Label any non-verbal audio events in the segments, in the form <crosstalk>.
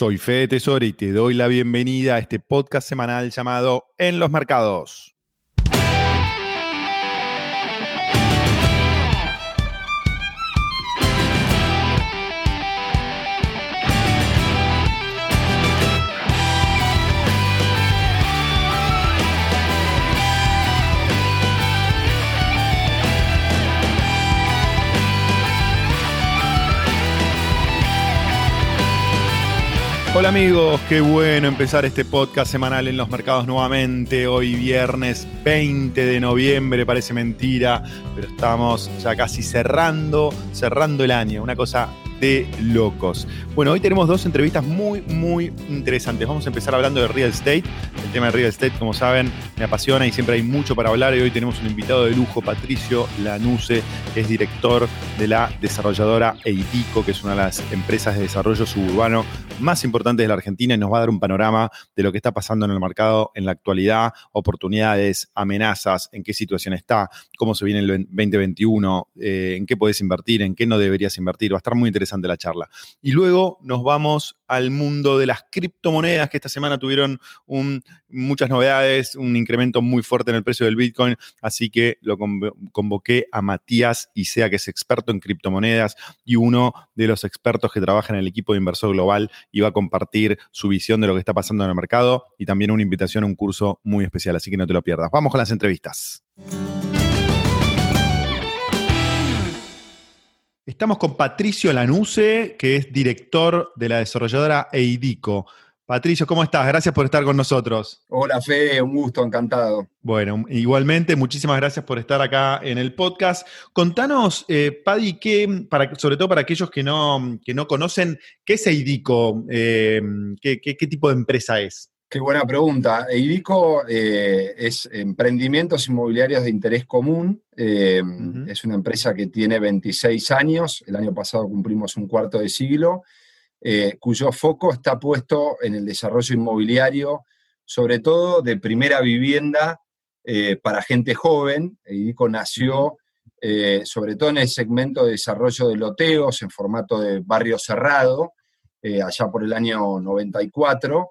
Soy Fede Tesoro y te doy la bienvenida a este podcast semanal llamado En los Mercados. Hola amigos, qué bueno empezar este podcast semanal en los mercados nuevamente. Hoy viernes 20 de noviembre, parece mentira, pero estamos ya casi cerrando, cerrando el año. Una cosa de locos. Bueno, hoy tenemos dos entrevistas muy, muy interesantes. Vamos a empezar hablando de real estate. El tema de real estate, como saben, me apasiona y siempre hay mucho para hablar. Y hoy tenemos un invitado de lujo, Patricio Lanuse, que es director de la desarrolladora Eidico, que es una de las empresas de desarrollo suburbano más importantes de la Argentina y nos va a dar un panorama de lo que está pasando en el mercado en la actualidad, oportunidades, amenazas, en qué situación está, cómo se viene el 2021, eh, en qué puedes invertir, en qué no deberías invertir. Va a estar muy interesante de la charla. Y luego nos vamos al mundo de las criptomonedas, que esta semana tuvieron muchas novedades, un incremento muy fuerte en el precio del Bitcoin, así que lo convoqué a Matías Isea, que es experto en criptomonedas y uno de los expertos que trabaja en el equipo de inversor global y va a compartir su visión de lo que está pasando en el mercado y también una invitación a un curso muy especial, así que no te lo pierdas. Vamos con las entrevistas. Estamos con Patricio Lanuse, que es director de la desarrolladora Eidico. Patricio, ¿cómo estás? Gracias por estar con nosotros. Hola, Fede, un gusto, encantado. Bueno, igualmente, muchísimas gracias por estar acá en el podcast. Contanos, eh, para, sobre todo para aquellos que no, que no conocen, ¿qué es Eidico? Eh, ¿qué, qué tipo de empresa es? Qué buena pregunta. EIDICO eh, es emprendimientos inmobiliarios de interés común. Eh, es una empresa que tiene 26 años. El año pasado cumplimos un cuarto de siglo, eh, cuyo foco está puesto en el desarrollo inmobiliario, sobre todo de primera vivienda para gente joven. EIDICO nació sobre todo en el segmento de desarrollo de loteos en formato de barrio cerrado, allá por el año 94.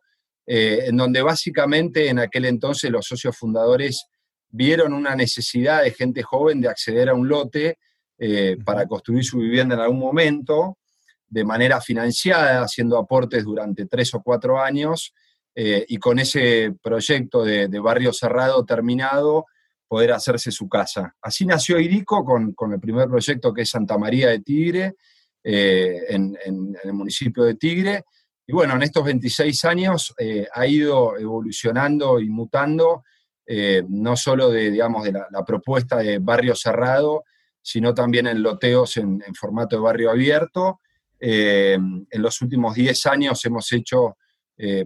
Eh, en donde básicamente en aquel entonces los socios fundadores vieron una necesidad de gente joven de acceder a un lote eh, para construir su vivienda en algún momento, de manera financiada, haciendo aportes durante tres o cuatro años, eh, y con ese proyecto de, barrio cerrado terminado, poder hacerse su casa. Así nació Irico con, el primer proyecto que es Santa María de Tigre, en, el municipio de Tigre, y bueno, en estos 26 años eh, ha ido evolucionando y mutando, eh, no solo de, digamos, de la, propuesta de barrio cerrado, sino también en loteos en, formato de barrio abierto. Eh, en los últimos 10 años hemos hecho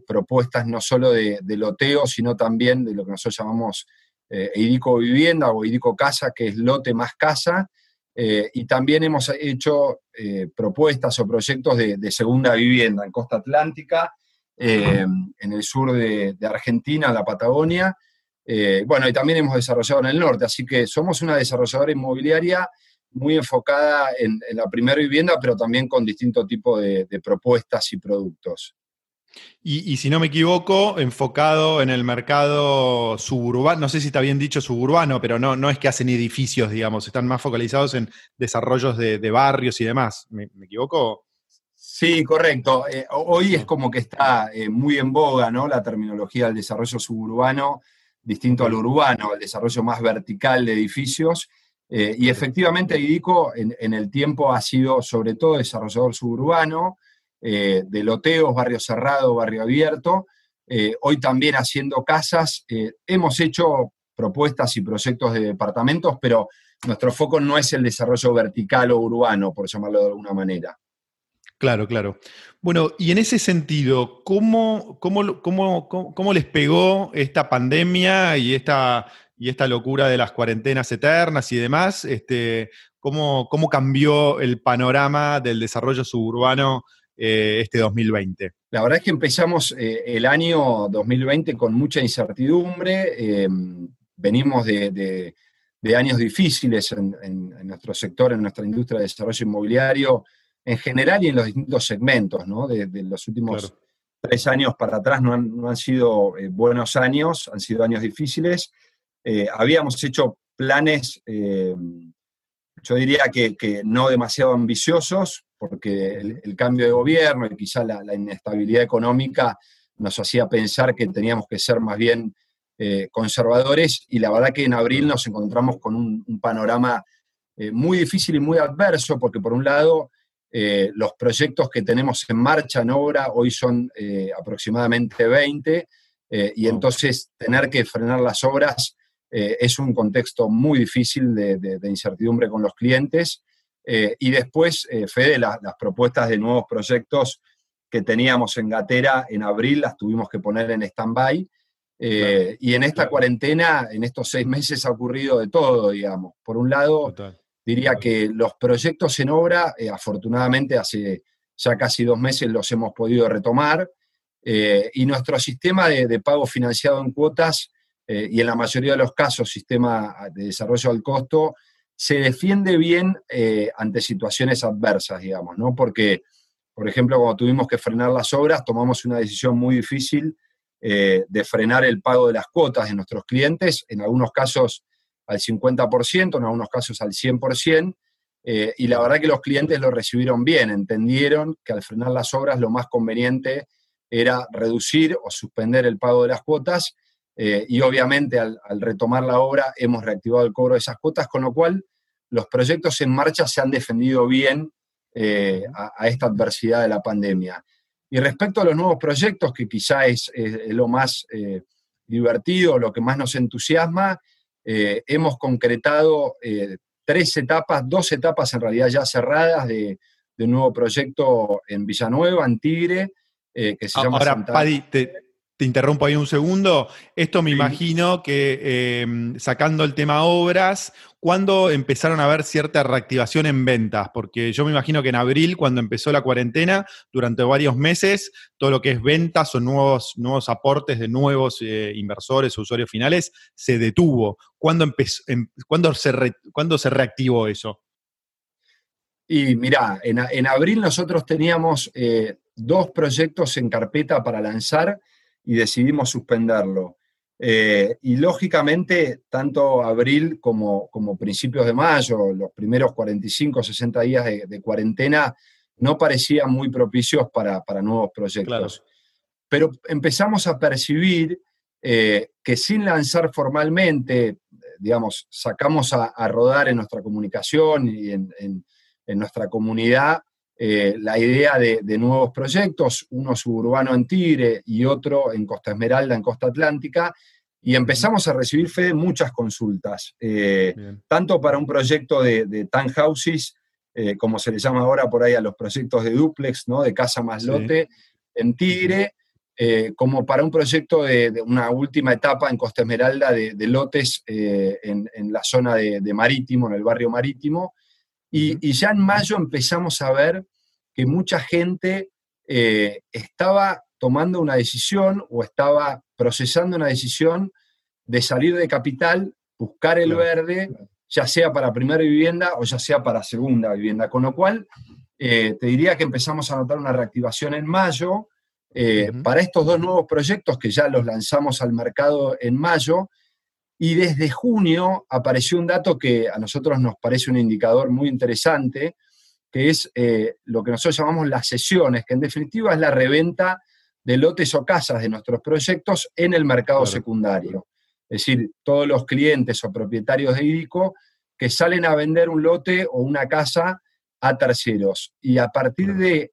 propuestas no solo de, de loteo, sino también de lo que nosotros llamamos Eidico Vivienda o Eidico Casa, que es lote más casa, eh, y también hemos hecho eh, propuestas o proyectos de, segunda vivienda en Costa Atlántica, eh, en el sur de, Argentina, la Patagonia. bueno, y también hemos desarrollado en el norte, así que somos una desarrolladora inmobiliaria muy enfocada en, la primera vivienda, pero también con distintos tipos de propuestas y productos. Y, si no me equivoco, enfocado en el mercado suburbano, no sé si está bien dicho suburbano, pero no, no es que hacen edificios, digamos, están más focalizados en desarrollos de, barrios y demás. ¿Me, equivoco? Sí, correcto. Eh, hoy es como que está eh, muy en boga ¿no? la terminología del desarrollo suburbano, distinto al urbano, el desarrollo más vertical de edificios. Eh, y efectivamente, IDICO en, en el tiempo ha sido sobre todo desarrollador suburbano, eh, de loteos, barrio cerrado, barrio abierto. Eh, hoy también haciendo casas. Eh, hemos hecho propuestas y proyectos de departamentos, pero nuestro foco no es el desarrollo vertical o urbano, por llamarlo de alguna manera. Claro, claro. Bueno, y en ese sentido, ¿cómo, cómo, les pegó esta pandemia y esta, y esta locura de las cuarentenas eternas y demás? Este, ¿cómo, ¿Cómo cambió el panorama del desarrollo suburbano eh, este 2020? La verdad es que empezamos eh, el año 2020 con mucha incertidumbre. Em, venimos de, años difíciles en, nuestro sector, en nuestra industria de desarrollo inmobiliario en general y en los distintos segmentos, ¿no? De, los últimos tres años para atrás no han, sido eh, buenos años, han sido años difíciles. Eh, habíamos hecho planes, eh, yo diría que, no demasiado ambiciosos, porque el, cambio de gobierno y quizá la, inestabilidad económica nos hacía pensar que teníamos que ser más bien conservadores y la verdad que en abril nos encontramos con un panorama muy difícil y muy adverso, porque por un lado eh, los proyectos que tenemos en marcha, en obra, hoy son eh, aproximadamente 20, eh, y entonces tener que frenar las obras es un contexto muy difícil de, incertidumbre con los clientes. y después, Fede, las propuestas de nuevos proyectos que teníamos en Gatera en abril las tuvimos que poner en stand-by. y en esta cuarentena, en estos seis meses, ha ocurrido de todo, digamos. Por un lado, Diría que los proyectos en obra, eh, afortunadamente hace ya casi dos meses los hemos podido retomar eh, y nuestro sistema de, pago financiado en cuotas eh, y en la mayoría de los casos sistema de desarrollo al costo se defiende bien ante situaciones adversas, digamos, ¿no? Porque, por ejemplo, cuando tuvimos que frenar las obras, tomamos una decisión muy difícil de frenar el pago de las cuotas de nuestros clientes, en algunos casos al 50%, en algunos casos al 100%, eh, y la verdad que los clientes lo recibieron bien, entendieron que al frenar las obras lo más conveniente era reducir o suspender el pago de las cuotas, eh, y obviamente al, retomar la obra hemos reactivado el cobro de esas cuotas, con lo cual los proyectos en marcha se han defendido bien eh, a, esta adversidad de la pandemia. Y respecto a los nuevos proyectos, que quizá es lo más divertido, lo que más nos entusiasma, eh, hemos concretado eh, tres etapas, dos etapas en realidad ya cerradas de, un nuevo proyecto en Villanueva, en Tigre, eh, que se llama... Ahora, te interrumpo ahí un segundo. Esto me imagino que em, sacando el tema obras, ¿cuándo empezaron a haber cierta reactivación en ventas? Porque yo me imagino que en abril, cuando empezó la cuarentena, durante varios meses, todo lo que es ventas o nuevos, nuevos aportes de nuevos eh, inversores o usuarios finales se detuvo. ¿Cuándo, empezó, em, se, se reactivó eso? Y mira, en, abril nosotros teníamos eh, dos proyectos en carpeta para lanzar y decidimos suspenderlo. Eh, y lógicamente, tanto abril como, como, principios de mayo, los primeros 45, 60 días de, cuarentena, no parecían muy propicios para, nuevos proyectos. Pero empezamos a percibir eh, que sin lanzar formalmente, digamos, sacamos a, rodar en nuestra comunicación y en, en nuestra comunidad eh, la idea de, nuevos proyectos, uno suburbano en Tigre y otro en Costa Esmeralda, en Costa Atlántica, y empezamos a recibir fe muchas consultas, eh, tanto para un proyecto de, de townhouses, eh, como se le llama ahora por ahí a los proyectos de duplex, ¿no? de casa más lote, en Tigre, como para un proyecto de, una última etapa en Costa Esmeralda de, lotes en, la zona de, Marítimo, en el barrio Marítimo, y, ya en mayo empezamos a ver que mucha gente eh, estaba tomando una decisión o estaba procesando una decisión de salir de capital, buscar el verde, ya sea para primera vivienda o ya sea para segunda vivienda. Con lo cual, eh, te diría que empezamos a notar una reactivación en mayo eh, para estos dos nuevos proyectos que ya los lanzamos al mercado en mayo y desde junio apareció un dato que a nosotros nos parece un indicador muy interesante, que es eh, lo que nosotros llamamos las sesiones, que en definitiva es la reventa de lotes o casas de nuestros proyectos en el mercado secundario. Es decir, todos los clientes o propietarios de IDICO que salen a vender un lote o una casa a terceros. Y a partir de,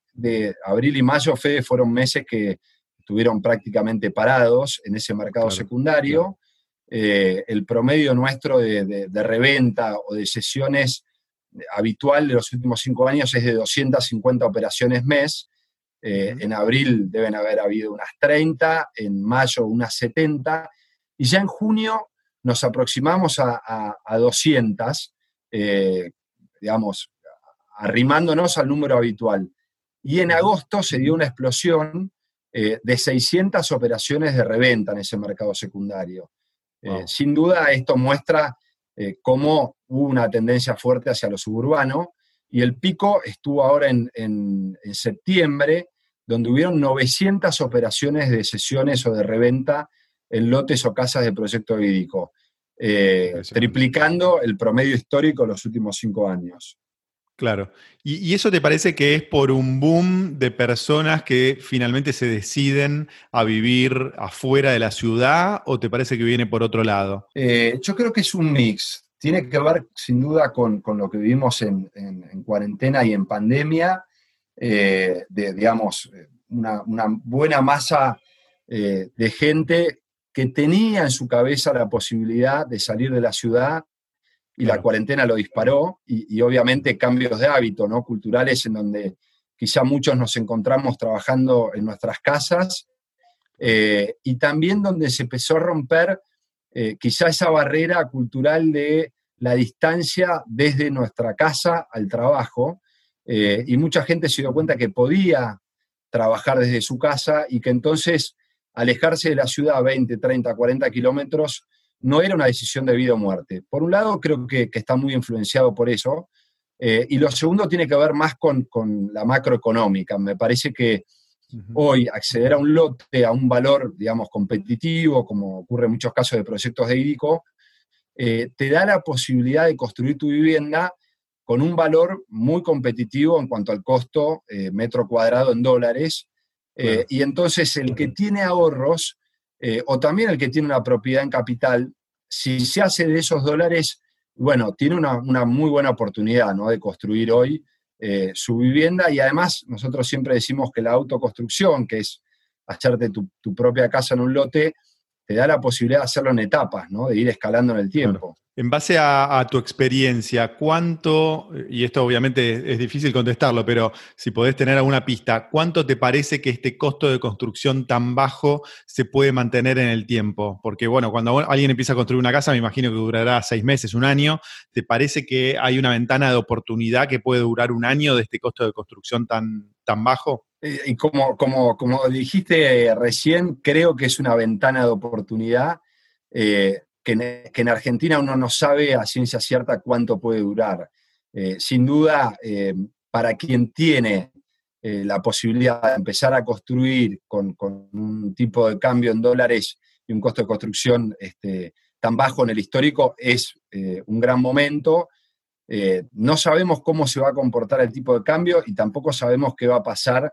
abril y mayo, Fede, fueron meses que estuvieron prácticamente parados en ese mercado secundario. Eh, el promedio nuestro de, reventa o de sesiones habitual de los últimos cinco años es de 250 operaciones mes. Eh, en abril deben haber habido unas 30, en mayo unas 70, y ya en junio nos aproximamos a, 200, eh, digamos, arrimándonos al número habitual. Y en agosto se dio una explosión de 600 operaciones de reventa en ese mercado secundario. Eh, sin duda esto muestra eh, cómo hubo una tendencia fuerte hacia lo suburbano y el pico estuvo ahora en, septiembre, donde hubieron 900 operaciones de sesiones o de reventa en lotes o casas de proyecto hídrico, eh, triplicando el promedio histórico de los últimos cinco años. Claro. ¿Y, eso te parece que es por un boom de personas que finalmente se deciden a vivir afuera de la ciudad o te parece que viene por otro lado? Eh, yo creo que es un mix. Tiene que ver sin duda con, lo que vivimos en, cuarentena y en pandemia, eh, de, digamos, una, buena masa eh, de gente que tenía en su cabeza la posibilidad de salir de la ciudad y la cuarentena lo disparó, y, obviamente cambios de hábito, ¿no? Culturales en donde quizá muchos nos encontramos trabajando en nuestras casas, eh, y también donde se empezó a romper eh, quizá esa barrera cultural de la distancia desde nuestra casa al trabajo, eh, y mucha gente se dio cuenta que podía trabajar desde su casa y que entonces alejarse de la ciudad 20, 30, 40 kilómetros no era una decisión de vida o muerte. Por un lado, creo que, está muy influenciado por eso. Eh, y lo segundo tiene que ver más con, la macroeconómica. Me parece que hoy acceder a un lote, a un valor, digamos, competitivo, como ocurre en muchos casos de proyectos de hídrico, eh, te da la posibilidad de construir tu vivienda con un valor muy competitivo en cuanto al costo eh, metro cuadrado en dólares. Y entonces el que tiene ahorros eh, o también el que tiene una propiedad en capital, si se hace de esos dólares, bueno, tiene una, muy buena oportunidad ¿no? de construir hoy eh, su vivienda y además nosotros siempre decimos que la autoconstrucción, que es hacerte tu, propia casa en un lote, te da la posibilidad de hacerlo en etapas, ¿no? de ir escalando en el tiempo. En base a, tu experiencia, ¿cuánto, y esto obviamente es, difícil contestarlo, pero si podés tener alguna pista, ¿cuánto te parece que este costo de construcción tan bajo se puede mantener en el tiempo? Porque bueno, cuando alguien empieza a construir una casa, me imagino que durará seis meses, un año. ¿Te parece que hay una ventana de oportunidad que puede durar un año de este costo de construcción tan, tan bajo? Eh, y como, como, como dijiste recién, creo que es una ventana de oportunidad. Eh, que en, Argentina uno no sabe a ciencia cierta cuánto puede durar. Eh, sin duda, eh, para quien tiene eh, la posibilidad de empezar a construir con, un tipo de cambio en dólares y un costo de construcción este, tan bajo en el histórico, es un gran momento. no sabemos cómo se va a comportar el tipo de cambio y tampoco sabemos qué va a pasar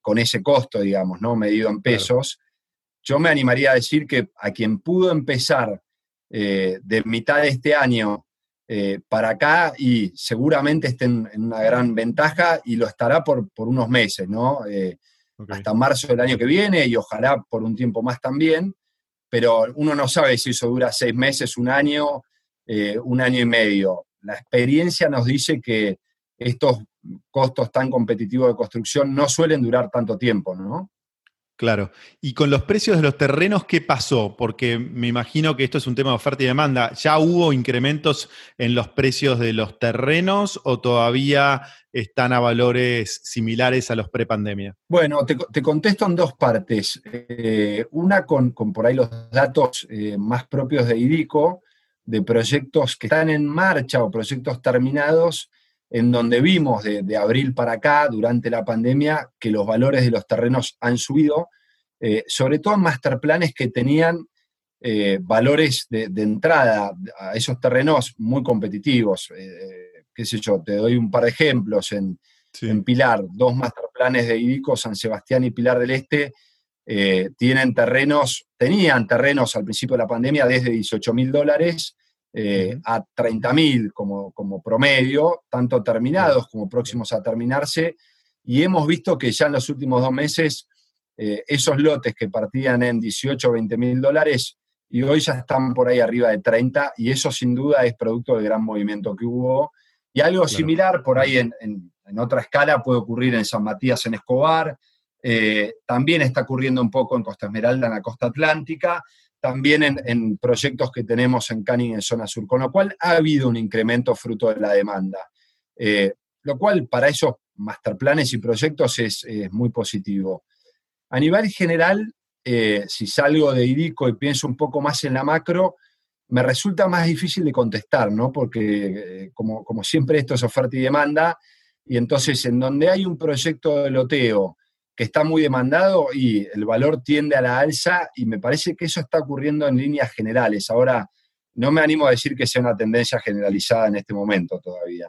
con ese costo, digamos, ¿no? medido en pesos yo me animaría a decir que a quien pudo empezar eh, de mitad de este año eh, para acá y seguramente esté en, una gran ventaja y lo estará por, unos meses, ¿no? Eh, hasta marzo del año que viene y ojalá por un tiempo más también, pero uno no sabe si eso dura seis meses, un año, un año y medio. La experiencia nos dice que estos costos tan competitivos de construcción no suelen durar tanto tiempo, ¿no? Claro. Y con los precios de los terrenos, ¿qué pasó? Porque me imagino que esto es un tema de oferta y demanda. ¿Ya hubo incrementos en los precios de los terrenos o todavía están a valores similares a los prepandemia? Bueno, te, contesto en dos partes. Eh, una con, por ahí los datos eh, más propios de IDICO, de proyectos que están en marcha o proyectos terminados en donde vimos de, abril para acá, durante la pandemia, que los valores de los terrenos han subido, eh, sobre todo en masterplanes que tenían eh, valores de, entrada a esos terrenos muy competitivos. Eh, qué sé yo, te doy un par de ejemplos. En, en Pilar, dos masterplanes de IDICO, San Sebastián y Pilar del Este, tienen terrenos, tenían terrenos al principio de la pandemia desde 18 mil dólares eh, a 30.000 como, como promedio, tanto terminados como próximos a terminarse, y hemos visto que ya en los últimos dos meses eh, esos lotes que partían en 18 o 20 mil dólares y hoy ya están por ahí arriba de 30, y eso sin duda es producto del gran movimiento que hubo. Y algo similar por ahí en, en, otra escala puede ocurrir en San Matías, en Escobar, eh, también está ocurriendo un poco en Costa Esmeralda, en la costa atlántica, también en, proyectos que tenemos en Canning en zona sur, con lo cual ha habido un incremento fruto de la demanda, eh, lo cual para esos masterplanes y proyectos es, muy positivo. A nivel general, eh, si salgo de IDICO y pienso un poco más en la macro, me resulta más difícil de contestar, ¿no? Porque eh, como, como siempre esto es oferta y demanda, y entonces en donde hay un proyecto de loteo que está muy demandado y el valor tiende a la alza y me parece que eso está ocurriendo en líneas generales. Ahora, no me animo a decir que sea una tendencia generalizada en este momento todavía.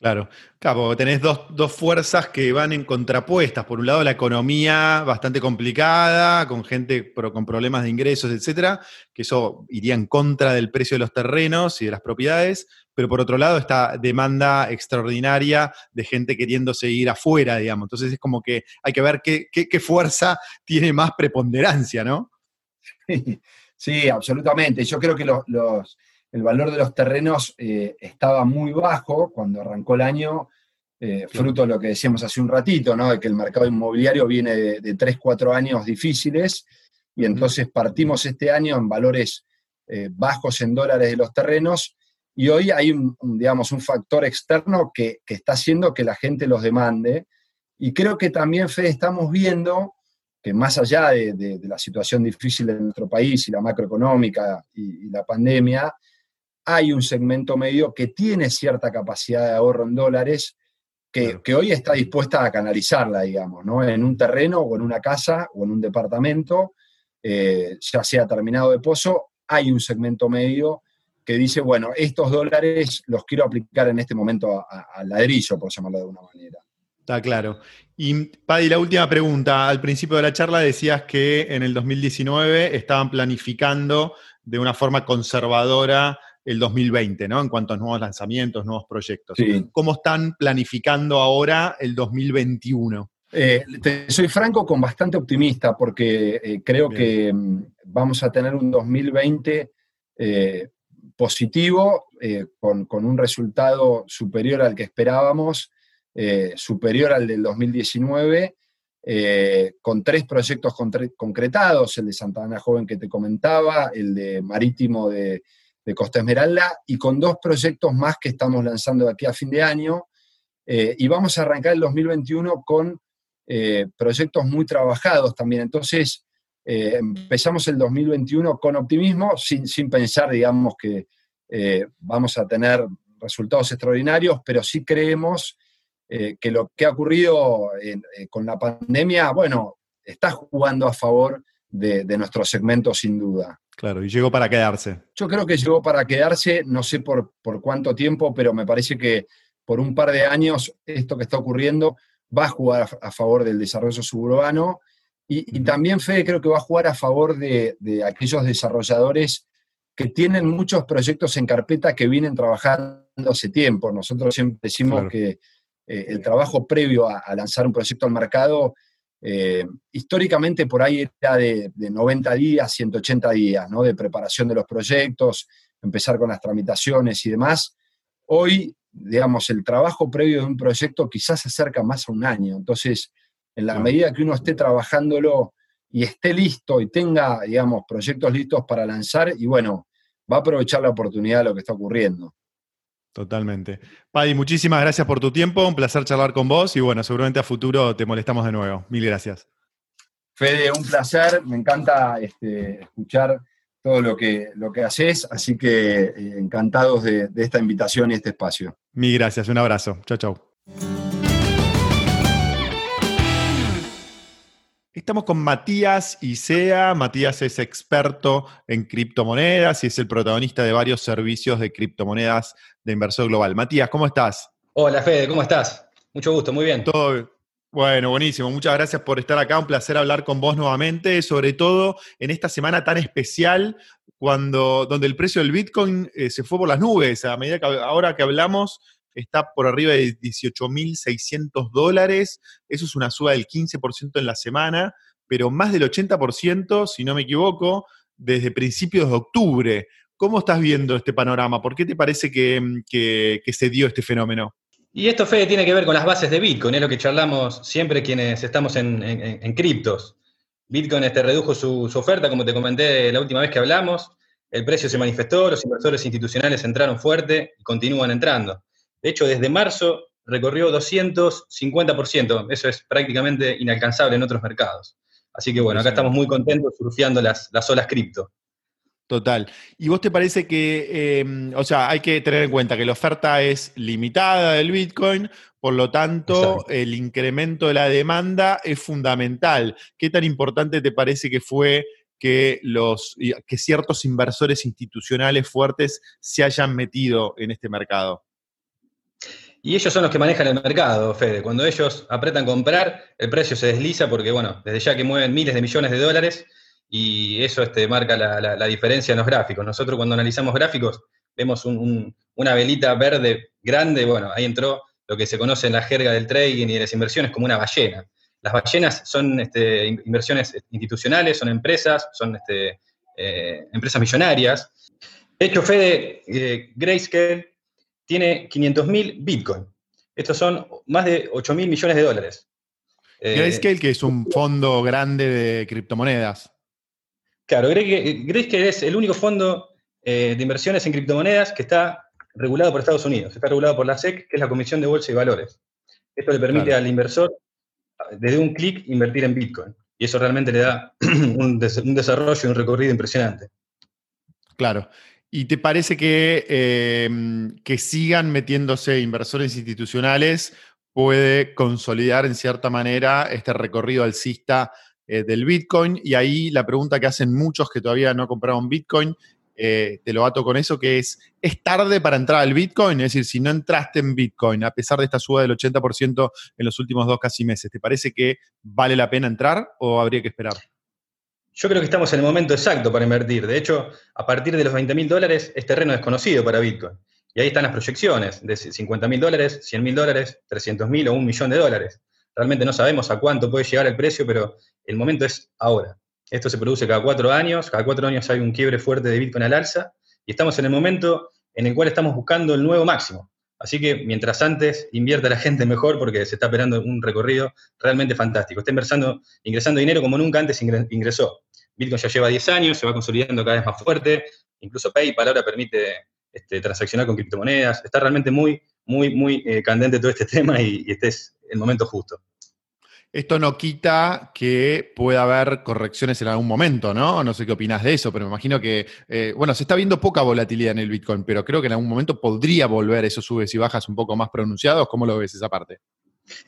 Claro, claro, tenés dos, dos, fuerzas que van en contrapuestas. Por un lado, la economía bastante complicada, con gente con problemas de ingresos, etcétera, que eso iría en contra del precio de los terrenos y de las propiedades. Pero por otro lado, esta demanda extraordinaria de gente queriendo seguir afuera, digamos. Entonces es como que hay que ver qué, qué, fuerza <laughs> tiene más preponderancia, ¿no? Sí, absolutamente. Yo creo que los el valor de los terrenos eh, estaba muy bajo cuando arrancó el año, eh, fruto de lo que decíamos hace un ratito, ¿no? de que el mercado inmobiliario viene de, de 3, 4 años difíciles, y entonces partimos este año en valores eh, bajos en dólares de los terrenos, y hoy hay un, digamos, un factor externo que, está haciendo que la gente los demande, y creo que también, Fede, estamos viendo que más allá de, la situación difícil de nuestro país y la macroeconómica y la pandemia, hay un segmento medio que tiene cierta capacidad de ahorro en dólares que, hoy está dispuesta a canalizarla, digamos, ¿no? En un terreno o en una casa o en un departamento, eh, ya sea terminado de pozo, hay un segmento medio que dice, bueno, estos dólares los quiero aplicar en este momento al ladrillo, por llamarlo de alguna manera. Está claro. Y Paddy, la última pregunta. Al principio de la charla decías que en el 2019 estaban planificando de una forma conservadora el 2020, ¿no? En cuanto a nuevos lanzamientos, nuevos proyectos. ¿Cómo están planificando ahora el 2021? Eh, soy franco con bastante optimista porque eh, creo que mm, vamos a tener un 2020 eh, positivo, con, un resultado superior al que esperábamos, superior al del 2019, con tres proyectos concretados, el de Santa Ana Joven que te comentaba, el de Marítimo de, de Costa Esmeralda y con dos proyectos más que estamos lanzando de aquí a fin de año. Eh, y vamos a arrancar el 2021 con eh, proyectos muy trabajados también. Entonces, eh, empezamos el 2021 con optimismo, sin, sin pensar, digamos, que vamos a tener resultados extraordinarios, pero sí creemos que lo que ha ocurrido con la pandemia, bueno, está jugando a favor de, de nuestro segmento sin duda. Claro, y llegó para quedarse. Yo creo que llegó para quedarse, no sé por, por cuánto tiempo, pero me parece que por un par de años esto que está ocurriendo va a jugar a, favor del desarrollo suburbano y, también, Fede, creo que va a jugar a favor de, aquellos desarrolladores que tienen muchos proyectos en carpeta que vienen trabajando hace tiempo. Nosotros siempre decimos que eh, el trabajo previo a, lanzar un proyecto al mercado eh, históricamente por ahí era de, 90 días, 180 días, ¿no? De preparación de los proyectos, empezar con las tramitaciones y demás. Hoy, digamos, el trabajo previo de un proyecto quizás se acerca más a un año. Entonces, en la medida que uno esté trabajándolo y esté listo y tenga, digamos, proyectos listos para lanzar, y bueno, va a aprovechar la oportunidad de lo que está ocurriendo. Totalmente. Paddy, muchísimas gracias por tu tiempo, un placer charlar con vos y bueno, seguramente a futuro te molestamos de nuevo. Mil gracias. Fede, un placer, me encanta este, escuchar todo lo que, lo que haces, así que eh, encantados de, de esta invitación y este espacio. Mil gracias, un abrazo. Chao, chao. Estamos con Matías Isea. Matías es experto en criptomonedas y es el protagonista de varios servicios de criptomonedas de inversor global. Matías, ¿cómo estás? Hola, Fede, ¿cómo estás? Mucho gusto, muy bien. Todo bueno, buenísimo. Muchas gracias por estar acá. Un placer hablar con vos nuevamente, sobre todo en esta semana tan especial, cuando, donde el precio del Bitcoin eh, se fue por las nubes. A medida que ahora que hablamos, está por arriba de 18.600 dólares. Eso es una suba del 15% en la semana, pero más del 80%, si no me equivoco, desde principios de octubre. ¿Cómo estás viendo este panorama? ¿Por qué te parece que, se dio este fenómeno? Y esto, Fede, tiene que ver con las bases de Bitcoin, es lo que charlamos siempre quienes estamos en, criptos. Bitcoin este, redujo su, oferta, como te comenté la última vez que hablamos, el precio se manifestó, los inversores institucionales entraron fuerte y continúan entrando. De hecho, desde marzo recorrió 250%. Eso es prácticamente inalcanzable en otros mercados. Así que bueno, acá estamos muy contentos surfeando las, las olas cripto. Total. ¿Y vos te parece que, em, o sea, hay que tener en cuenta que la oferta es limitada del Bitcoin, por lo tanto, el incremento de la demanda es fundamental. ¿Qué tan importante te parece que fue que, los, que ciertos inversores institucionales fuertes se hayan metido en este mercado? Y ellos son los que manejan el mercado, Fede. Cuando ellos apretan comprar, el precio se desliza porque, bueno, desde ya que mueven miles de millones de dólares, y eso este, marca la, diferencia en los gráficos. Nosotros cuando analizamos gráficos vemos una velita verde grande, bueno, ahí entró lo que se conoce en la jerga del trading y de las inversiones como una ballena. Las ballenas son este, inversiones institucionales, son empresas, son este, eh, empresas millonarias. De hecho, Fede, eh, tiene 500.000 Bitcoin. Estos son más de 8 mil millones de dólares. Eh, Grayscale, que es un fondo grande de criptomonedas. Claro, Grayscale es el único fondo eh, de inversiones en criptomonedas que está regulado por Estados Unidos, está regulado por la SEC, que es la Comisión de Bolsa y Valores. Esto le permite al inversor, desde un clic, invertir en Bitcoin. Y eso realmente le da <clears throat> un, desarrollo y un recorrido impresionante. Claro. ¿Y te parece que, em, que sigan metiéndose inversores institucionales puede consolidar en cierta manera este recorrido alcista eh, del Bitcoin. Y ahí la pregunta que hacen muchos que todavía no compraron Bitcoin, eh, te lo ato con eso, que es, ¿es tarde para entrar al Bitcoin? Es decir, si no entraste en Bitcoin, a pesar de esta suba del 80% en los últimos dos casi meses, ¿te parece que vale la pena entrar o habría que esperar? Yo creo que estamos en el momento exacto para invertir. De hecho, a partir de los 20 mil dólares es terreno desconocido para Bitcoin. Y ahí están las proyecciones de 50 mil dólares, 100 mil dólares, 300 mil o un millón de dólares. Realmente no sabemos a cuánto puede llegar el precio, pero el momento es ahora. Esto se produce cada cuatro años, cada cuatro años hay un quiebre fuerte de Bitcoin al alza, y estamos en el momento en el cual estamos buscando el nuevo máximo. Así que mientras antes invierta la gente mejor porque se está esperando un recorrido realmente fantástico. Está ingresando, ingresando dinero como nunca antes ingresó. Bitcoin ya lleva 10 años, se va consolidando cada vez más fuerte, incluso PayPal ahora permite este, transaccionar con criptomonedas. Está realmente muy, muy, muy eh, candente todo este <laughs> tema y este es el momento justo. Esto no quita que pueda haber correcciones en algún momento, ¿no? No sé qué opinas de eso, pero me imagino que, eh, bueno, se está viendo poca volatilidad en el Bitcoin, pero creo que en algún momento podría volver esos subes y bajas un poco más pronunciados. ¿Cómo lo ves esa parte?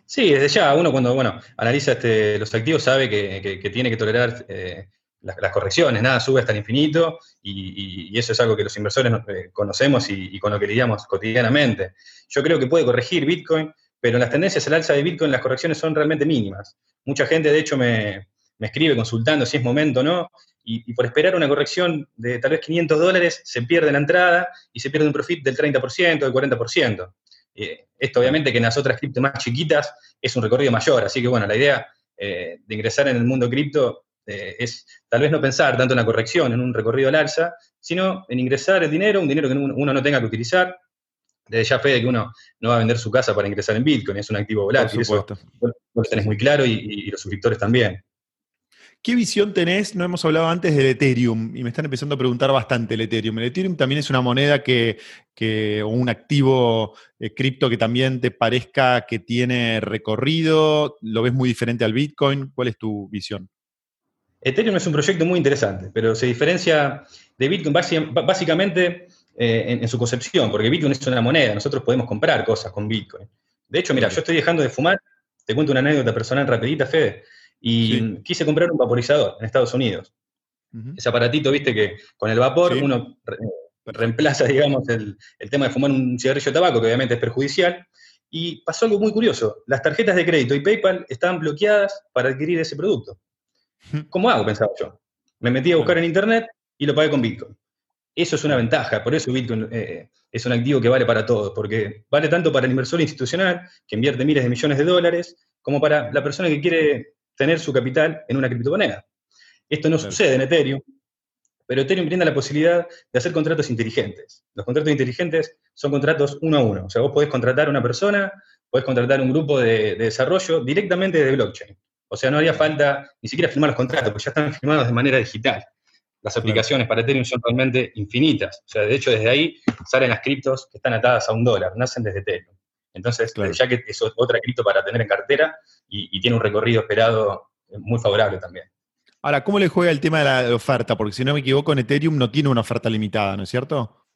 Sí, desde ya, uno cuando bueno, analiza este, los activos sabe que, tiene que tolerar eh, las, correcciones, nada sube hasta el infinito, y, eso es algo que los inversores eh, conocemos y con lo que lidiamos cotidianamente. Yo creo que puede corregir Bitcoin, pero las tendencias al alza de Bitcoin las correcciones son realmente mínimas. Mucha gente, de hecho, me, escribe consultando si es momento o no, y, por esperar una corrección de tal vez 500 dólares se pierde la entrada y se pierde un profit del 30%, del 40%. Eh, esto obviamente que en las otras cripto más chiquitas es un recorrido mayor, así que bueno, la idea eh, de ingresar en el mundo cripto eh, es tal vez no pensar tanto en la corrección, en un recorrido al alza, sino en ingresar el dinero, un dinero que uno no tenga que utilizar, desde ya fe de que uno no va a vender su casa para ingresar en Bitcoin, es un activo volátil. Eso lo tenés muy claro y, los suscriptores también. ¿Qué visión tenés? No hemos hablado antes del Ethereum y me están empezando a preguntar bastante el Ethereum. El Ethereum también es una moneda que, o un activo eh, cripto que también te parezca que tiene recorrido. ¿Lo ves muy diferente al Bitcoin? ¿Cuál es tu visión? Ethereum es un proyecto muy interesante, pero se diferencia de Bitcoin básicamente eh, en, su concepción, porque Bitcoin es una moneda, nosotros podemos comprar cosas con Bitcoin. De hecho, mira, yo estoy dejando de fumar, te cuento una anécdota personal rapidita, Fede, y quise comprar un vaporizador en Estados Unidos. Ese aparatito, viste, que con el vapor uno reemplaza, digamos, el, tema de fumar un cigarrillo de tabaco, que obviamente es perjudicial, y pasó algo muy curioso. Las tarjetas de crédito y PayPal estaban bloqueadas para adquirir ese producto. ¿Cómo hago? Pensaba yo. Me metí a buscar en internet y lo pagué con Bitcoin. Eso es una ventaja, por eso Bitcoin eh, es un activo que vale para todos, porque vale tanto para el inversor institucional, que invierte miles de millones de dólares, como para la persona que quiere tener su capital en una criptomoneda. Esto no sucede en Ethereum, pero Ethereum brinda la posibilidad de hacer contratos inteligentes. Los contratos inteligentes son contratos uno a uno. O sea, vos podés contratar a una persona, podés contratar un grupo de, de desarrollo directamente desde blockchain. O sea, no haría falta ni siquiera firmar los contratos, porque ya están firmados de manera digital las aplicaciones para Ethereum son realmente infinitas. O sea, de hecho, desde ahí salen las criptos que están atadas a un dólar, nacen desde Ethereum. Entonces, ya que es otra cripto para tener en cartera y, tiene un recorrido esperado muy favorable también. Ahora, ¿cómo le juega el tema de la oferta? Porque si no me equivoco, en Ethereum no tiene una oferta limitada, ¿no es cierto?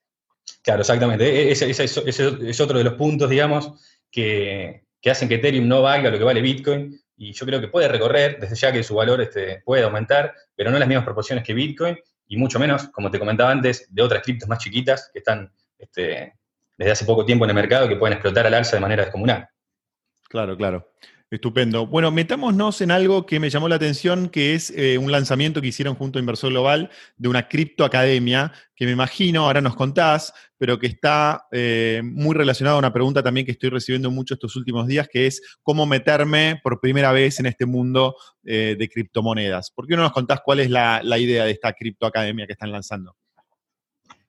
Claro, exactamente. E-, ese, es otro de los puntos, digamos, que, hacen que Ethereum no valga lo que vale Bitcoin. Y yo creo que puede recorrer, desde ya que su valor este, puede aumentar, pero no en las mismas proporciones que Bitcoin, y mucho menos, como te comentaba antes, de otras criptos más chiquitas que están este, desde hace poco tiempo en el mercado que pueden explotar al alza de manera descomunal. Claro, claro. Estupendo. Bueno, metámonos en algo que me llamó la atención, que es eh, un lanzamiento que hicieron junto a Inversor Global de una criptoacademia, que me imagino, ahora nos contás, pero que está eh, muy relacionada a una pregunta también que estoy recibiendo mucho estos últimos días, que es cómo meterme por primera vez en este mundo eh, de criptomonedas. ¿Por qué no nos contás cuál es la, la idea de esta criptoacademia que están lanzando?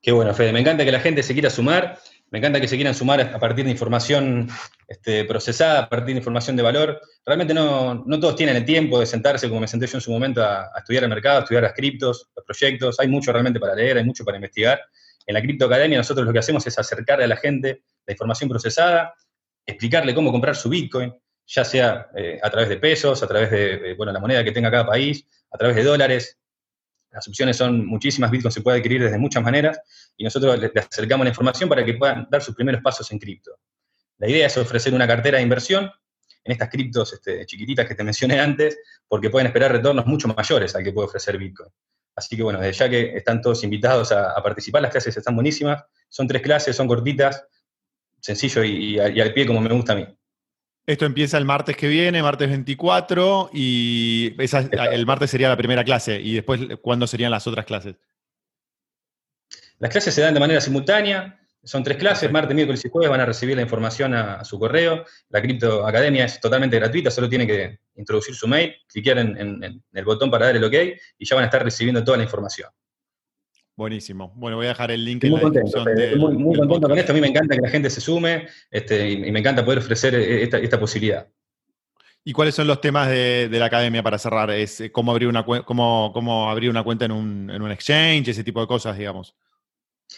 Qué bueno, Fede. Me encanta que la gente se quiera sumar. Me encanta que se quieran sumar a partir de información este, procesada, a partir de información de valor. Realmente no, todos tienen el tiempo de sentarse, como me senté yo en su momento, a, estudiar el mercado, a estudiar las criptos, los proyectos. Hay mucho realmente para leer, hay mucho para investigar. En la Criptoacademia nosotros lo que hacemos es acercarle a la gente la información procesada, explicarle cómo comprar su Bitcoin, ya sea eh, a través de pesos, a través de bueno, la moneda que tenga cada país, a través de dólares, las opciones son muchísimas, Bitcoin se puede adquirir desde muchas maneras y nosotros les acercamos la información para que puedan dar sus primeros pasos en cripto. La idea es ofrecer una cartera de inversión en estas criptos este, chiquititas que te <laughs> mencioné antes, porque pueden esperar retornos mucho mayores al que puede ofrecer Bitcoin. Así que bueno, desde ya que están todos invitados a, participar, las clases están buenísimas, son tres clases, son cortitas, sencillo y al pie como me gusta a mí. Esto empieza el martes que viene, martes 24, y el martes sería la primera clase. ¿Y después cuándo serían las otras clases? Las clases se dan de manera simultánea, son tres clases, martes, miércoles y jueves van a recibir la información a, su correo. La Cripto Academia es totalmente gratuita, solo tiene que introducir su mail, cliquear en, el botón para dar el OK y ya van a estar recibiendo toda la información. Buenísimo. Bueno, voy a dejar el link en la descripción. muy, muy contento con esto. A mí me encanta que la gente se sume este, y, me encanta poder ofrecer eh, esta, posibilidad. ¿Y cuáles son los temas de, la academia para cerrar? ¿Es eh, cómo abrir una, cómo, cómo abrir una cuenta en un, en un, exchange, ese tipo de cosas, digamos?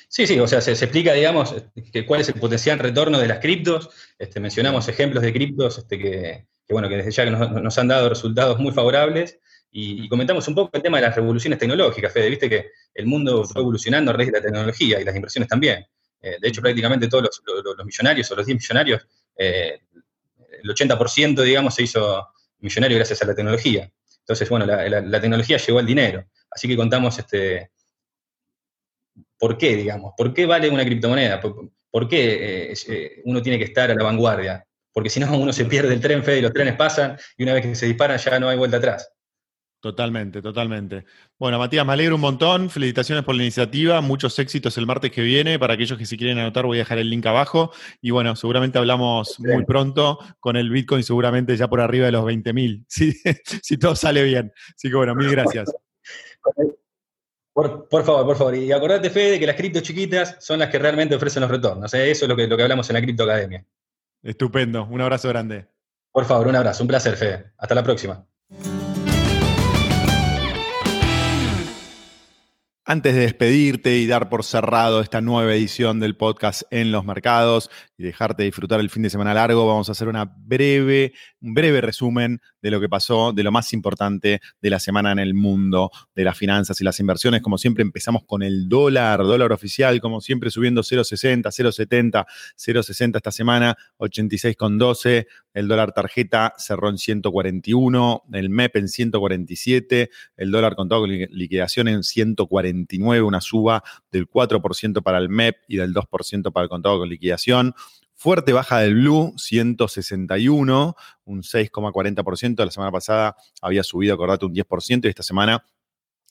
Sí, sí, o sea, se, explica, digamos, que cuál es el potencial retorno de las criptos. Este, mencionamos ejemplos de criptos este, que, bueno, que desde ya que nos han dado resultados muy favorables y, comentamos un poco el tema de las revoluciones tecnológicas, Fede, viste que el mundo fue evolucionando a raíz de la tecnología y las inversiones también. Eh, de hecho, prácticamente todos los, millonarios o los 10 millonarios, eh, el 80%, digamos, se hizo millonario gracias a la tecnología. Entonces, bueno, la, tecnología llegó al dinero. Así que contamos este, por qué, digamos, por qué vale una criptomoneda, por, qué eh, uno tiene que estar a la vanguardia. Porque si no, uno se pierde el tren, Fede, y los trenes pasan y una vez que se disparan ya no hay vuelta atrás. Totalmente, totalmente. Bueno, Matías, me alegro un montón. Felicitaciones por la iniciativa. Muchos éxitos el martes que viene. Para aquellos que se quieren anotar, voy a dejar el link abajo. Y bueno, seguramente hablamos muy pronto con el Bitcoin, seguramente ya por arriba de los 20 mil, <laughs> si, todo sale bien. Así que bueno, mil gracias. Por, favor, por favor. Y acordate, Fede, que las criptos chiquitas son las que realmente ofrecen los retornos. ¿eh? Eso es lo que, lo que hablamos en la Cripto Academia. Estupendo. Un abrazo grande. Por favor, un abrazo. Un placer, Fede. Hasta la próxima. Antes de despedirte y dar por cerrado esta nueva edición del podcast en los mercados y dejarte disfrutar el fin de semana largo, vamos a hacer una breve, un breve resumen de lo que pasó, de lo más importante de la semana en el mundo de las finanzas y las inversiones. Como siempre, empezamos con el dólar, dólar oficial, como siempre, subiendo 0,60, 0,70, 0,60 esta semana, 86,12. El dólar tarjeta cerró en 141, el MEP en 147, el dólar contado con liquidación en 149, una suba del 4% para el MEP y del 2% para el contado con liquidación. Fuerte baja del Blue, 161, un 6,40%. La semana pasada había subido, acordate, un 10% y esta semana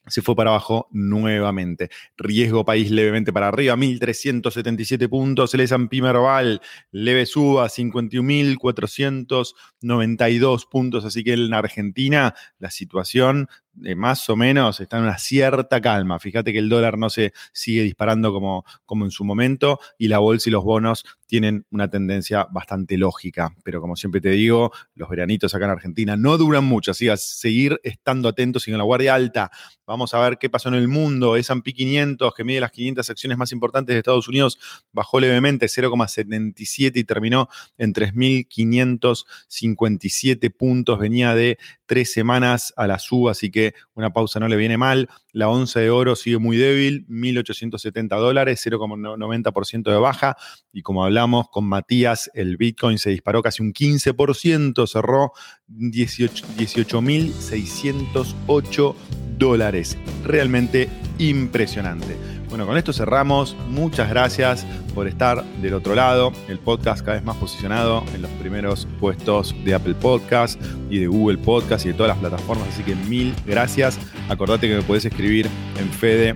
se fue para abajo nuevamente. Riesgo país levemente para arriba, 1.377 puntos. El S&P Merval leve suba, 51.492 puntos. Así que en Argentina la situación eh, más o menos está en una cierta calma. Fíjate que el dólar no se sigue disparando como, como en su momento y la bolsa y los bonos tienen una tendencia bastante lógica. Pero como siempre te digo, los veranitos acá en Argentina no duran mucho, así que seguir estando atentos y en la guardia alta. Vamos a ver qué pasó en el mundo. S&P 500, que mide las 500 acciones más importantes de Estados Unidos, bajó levemente 0,77 y terminó en 3.557 puntos. Venía de tres semanas a la suba, así que una pausa no le viene mal. La onza de oro sigue muy débil, 1.870 dólares, 0,90% de baja. Y como hablamos con Matías, el Bitcoin se disparó casi un 15%, cerró 18.608 dólares. Realmente impresionante. Bueno, con esto cerramos. Muchas gracias por estar del otro lado. El podcast cada vez más posicionado en los primeros puestos de Apple Podcast y de Google Podcast y de todas las plataformas. Así que mil gracias. Acordate que me podés escribir en fede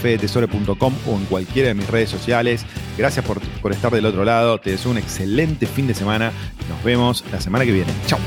fedetesore.com o en cualquiera de mis redes sociales. Gracias por, por estar del otro lado. Te deseo un excelente fin de semana. Nos vemos la semana que viene. Chao.